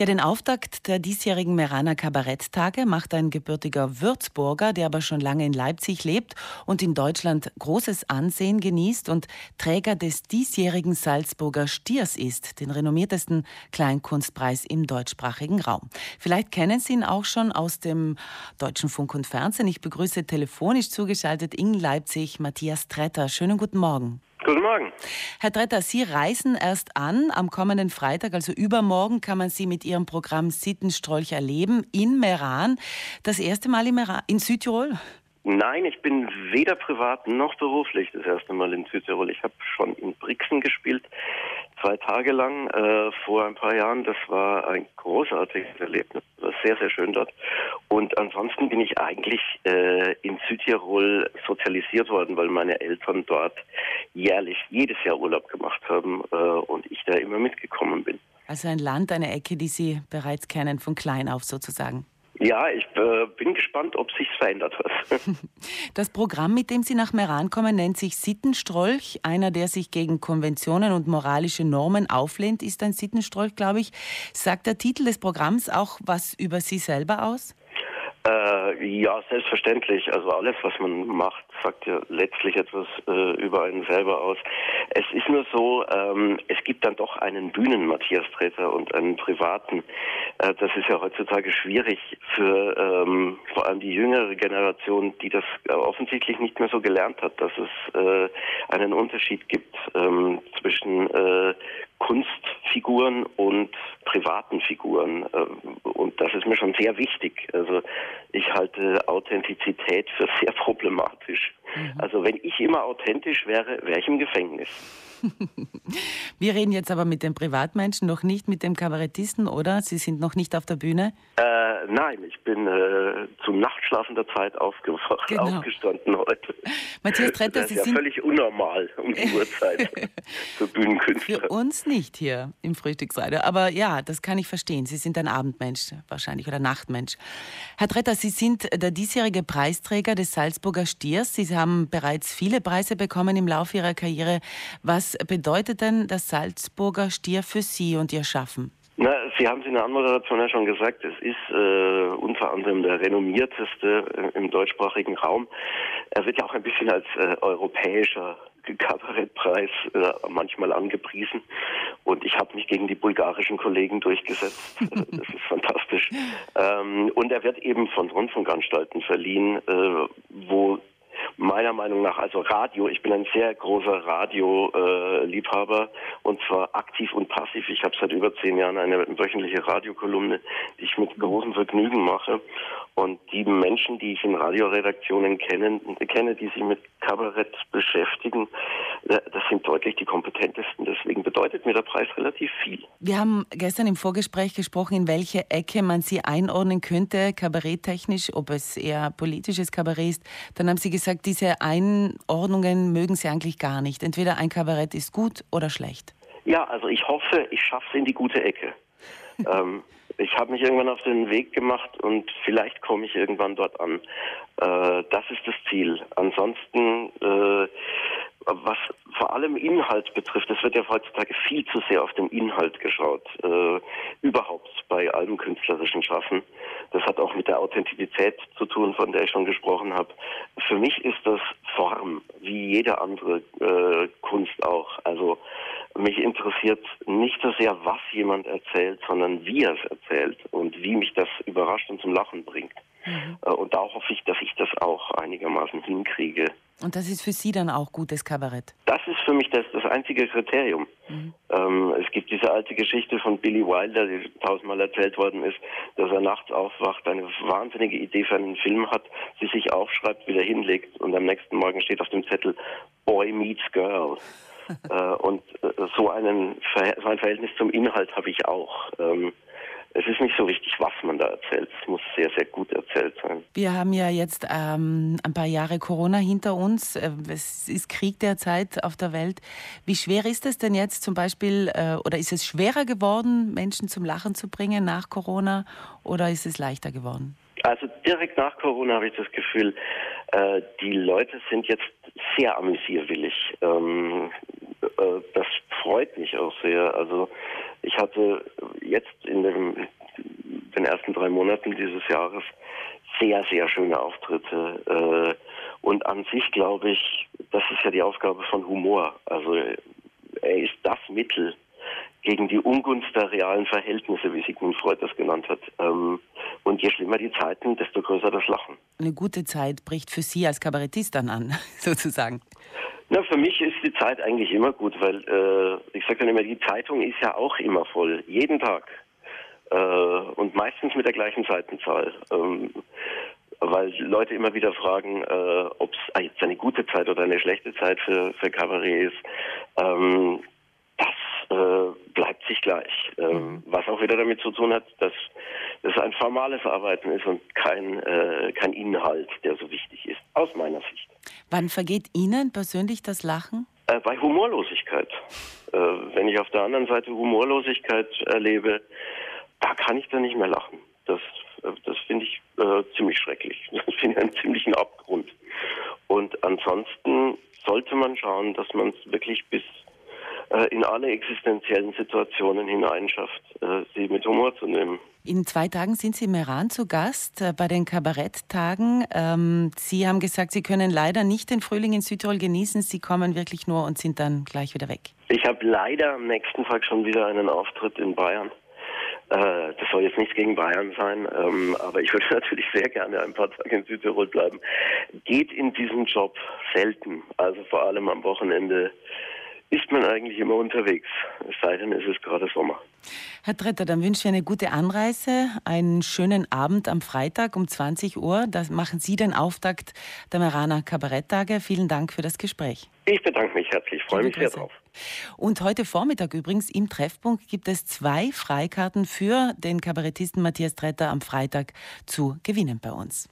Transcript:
Ja, den Auftakt der diesjährigen Meraner Kabaretttage macht ein gebürtiger Würzburger, der aber schon lange in Leipzig lebt und in Deutschland großes Ansehen genießt und Träger des diesjährigen Salzburger Stiers ist, den renommiertesten Kleinkunstpreis im deutschsprachigen Raum. Vielleicht kennen Sie ihn auch schon aus dem Deutschen Funk und Fernsehen. Ich begrüße telefonisch zugeschaltet in Leipzig Matthias Tretter. Schönen guten Morgen. Guten Morgen. Herr Tretter, Sie reisen erst an. Am kommenden Freitag, also übermorgen, kann man Sie mit Ihrem Programm Sittenstrolch erleben in Meran. Das erste Mal in, Meran, in Südtirol? Nein, ich bin weder privat noch beruflich das erste Mal in Südtirol. Ich habe schon in Brixen gespielt, zwei Tage lang äh, vor ein paar Jahren. Das war ein großartiges Erlebnis. Sehr, sehr schön dort. Und ansonsten bin ich eigentlich äh, in Südtirol sozialisiert worden, weil meine Eltern dort jährlich jedes Jahr Urlaub gemacht haben äh, und ich da immer mitgekommen bin. Also ein Land, eine Ecke, die Sie bereits kennen, von klein auf sozusagen. Ja, ich äh, bin gespannt, ob sich verändert hat. Das Programm, mit dem Sie nach Meran kommen, nennt sich Sittenstrolch. Einer, der sich gegen Konventionen und moralische Normen auflehnt, ist ein Sittenstrolch, glaube ich. Sagt der Titel des Programms auch was über Sie selber aus? Äh, ja, selbstverständlich. Also alles, was man macht, sagt ja letztlich etwas äh, über einen selber aus. Es ist nur so, ähm, es gibt dann doch einen Bühnen-Matthias Treter und einen privaten. Äh, das ist ja heutzutage schwierig für ähm, vor allem die jüngere Generation, die das äh, offensichtlich nicht mehr so gelernt hat, dass es äh, einen Unterschied gibt ähm, zwischen äh, Kunstfiguren und privaten Figuren. Mir schon sehr wichtig. Also halte Authentizität für sehr problematisch. Mhm. Also wenn ich immer authentisch wäre, wäre ich im Gefängnis. Wir reden jetzt aber mit dem Privatmenschen, noch nicht mit dem Kabarettisten, oder? Sie sind noch nicht auf der Bühne? Äh, nein, ich bin äh, zu nachtschlafender Zeit aufgewacht, genau. aufgestanden heute. Matthias Tretter, das Sie ist ja sind völlig unnormal um die Uhrzeit für Bühnenkünstler. Für uns nicht hier im Frühstücksradio. Aber ja, das kann ich verstehen. Sie sind ein Abendmensch wahrscheinlich oder Nachtmensch. Herr Tretter, Sie sind der diesjährige Preisträger des Salzburger Stiers. Sie haben bereits viele Preise bekommen im Laufe Ihrer Karriere. Was bedeutet denn das Salzburger Stier für Sie und Ihr Schaffen? Na, Sie haben es in der Anmoderation ja schon gesagt, es ist äh, unter anderem der renommierteste äh, im deutschsprachigen Raum. Er wird ja auch ein bisschen als äh, europäischer Kabarettpreis äh, manchmal angepriesen. Und ich habe mich gegen die bulgarischen Kollegen durchgesetzt. das ist fantastisch. Ähm, und er wird eben von Rundfunkanstalten verliehen, äh, wo meiner Meinung nach, also Radio, ich bin ein sehr großer Radio-Liebhaber äh, und zwar aktiv und passiv. Ich habe seit über zehn Jahren eine wöchentliche Radiokolumne, die ich mit großem Vergnügen mache. Und die Menschen, die ich in Radioredaktionen kenne, kenne, die sich mit Kabarett beschäftigen, das sind deutlich die kompetentesten. Deswegen bedeutet mir der Preis relativ viel. Wir haben gestern im Vorgespräch gesprochen, in welche Ecke man sie einordnen könnte, kabaretttechnisch, ob es eher politisches Kabarett ist. Dann haben Sie gesagt, diese Einordnungen mögen Sie eigentlich gar nicht. Entweder ein Kabarett ist gut oder schlecht. Ja, also ich hoffe, ich schaffe es in die gute Ecke. ähm, ich habe mich irgendwann auf den Weg gemacht und vielleicht komme ich irgendwann dort an. Äh, das ist das Ziel. Ansonsten, äh, was vor allem Inhalt betrifft, es wird ja heutzutage viel zu sehr auf den Inhalt geschaut. Äh, überhaupt bei allem künstlerischen Schaffen. Das hat auch mit der Authentizität zu tun, von der ich schon gesprochen habe. Für mich ist das Form, wie jede andere äh, Kunst auch. Also mich interessiert nicht so sehr, was jemand erzählt, sondern wie er es erzählt und wie mich das überrascht und zum Lachen bringt. Mhm. Äh, und da hoffe ich, dass ich das auch einigermaßen hinkriege. Und das ist für Sie dann auch gutes Kabarett? Das ist für mich das, das einzige Kriterium. Mhm. Ähm, es gibt diese alte Geschichte von Billy Wilder, die tausendmal erzählt worden ist, dass er nachts aufwacht, eine wahnsinnige Idee für einen Film hat, sie sich aufschreibt, wieder hinlegt und am nächsten Morgen steht auf dem Zettel Boy meets Girl. Äh, und äh, so, einen, so ein Verhältnis zum Inhalt habe ich auch. Ähm, es ist nicht so wichtig, was man da erzählt. Es muss sehr, sehr gut erzählt sein. Wir haben ja jetzt ähm, ein paar Jahre Corona hinter uns. Äh, es ist Krieg derzeit auf der Welt. Wie schwer ist es denn jetzt zum Beispiel, äh, oder ist es schwerer geworden, Menschen zum Lachen zu bringen nach Corona, oder ist es leichter geworden? Also direkt nach Corona habe ich das Gefühl, äh, die Leute sind jetzt sehr amüsierwillig. Ähm, äh, das freut mich auch sehr. Also ich hatte jetzt in dem, den ersten drei Monaten dieses Jahres sehr, sehr schöne Auftritte. Äh, und an sich glaube ich, das ist ja die Aufgabe von Humor. Also er ist das Mittel gegen die Ungunst der realen Verhältnisse, wie Sigmund Freud das genannt hat. Ähm, und je schlimmer die Zeiten, desto größer das Lachen. Eine gute Zeit bricht für Sie als Kabarettist dann an, sozusagen. Na, für mich ist die Zeit eigentlich immer gut, weil äh, ich sage dann immer, die Zeitung ist ja auch immer voll, jeden Tag. Äh, und meistens mit der gleichen Seitenzahl. Ähm, weil Leute immer wieder fragen, äh, ob es jetzt eine gute Zeit oder eine schlechte Zeit für, für Kabarett ist. Ähm, das äh, bleibt sich gleich. Ähm, mhm. Was auch wieder damit zu tun hat, dass es ein formales Arbeiten ist und kein, äh, kein Inhalt, der so wichtig ist, aus meiner Sicht. Wann vergeht Ihnen persönlich das Lachen? Äh, bei Humorlosigkeit. Äh, wenn ich auf der anderen Seite Humorlosigkeit erlebe, da kann ich dann nicht mehr lachen. Das, äh, das finde ich äh, ziemlich schrecklich. Das finde ich einen ziemlichen Abgrund. Und ansonsten sollte man schauen, dass man es wirklich bis in alle existenziellen Situationen hineinschafft, äh, sie mit Humor zu nehmen. In zwei Tagen sind Sie im Iran zu Gast äh, bei den Kabaretttagen. Ähm, Sie haben gesagt, Sie können leider nicht den Frühling in Südtirol genießen. Sie kommen wirklich nur und sind dann gleich wieder weg. Ich habe leider am nächsten Tag schon wieder einen Auftritt in Bayern. Das soll jetzt nichts gegen Bayern sein, ähm, aber ich würde natürlich sehr gerne ein paar Tage in Südtirol bleiben. Geht in diesem Job selten, also vor allem am Wochenende ist man eigentlich immer unterwegs. Es sei denn, es ist gerade Sommer. Herr Tretter, dann wünsche ich eine gute Anreise, einen schönen Abend am Freitag um 20 Uhr. Da machen Sie den Auftakt der Marana Kabaretttage. Vielen Dank für das Gespräch. Ich bedanke mich herzlich, freue mich sehr drauf. Und heute Vormittag übrigens im Treffpunkt gibt es zwei Freikarten für den Kabarettisten Matthias Tretter am Freitag zu gewinnen bei uns.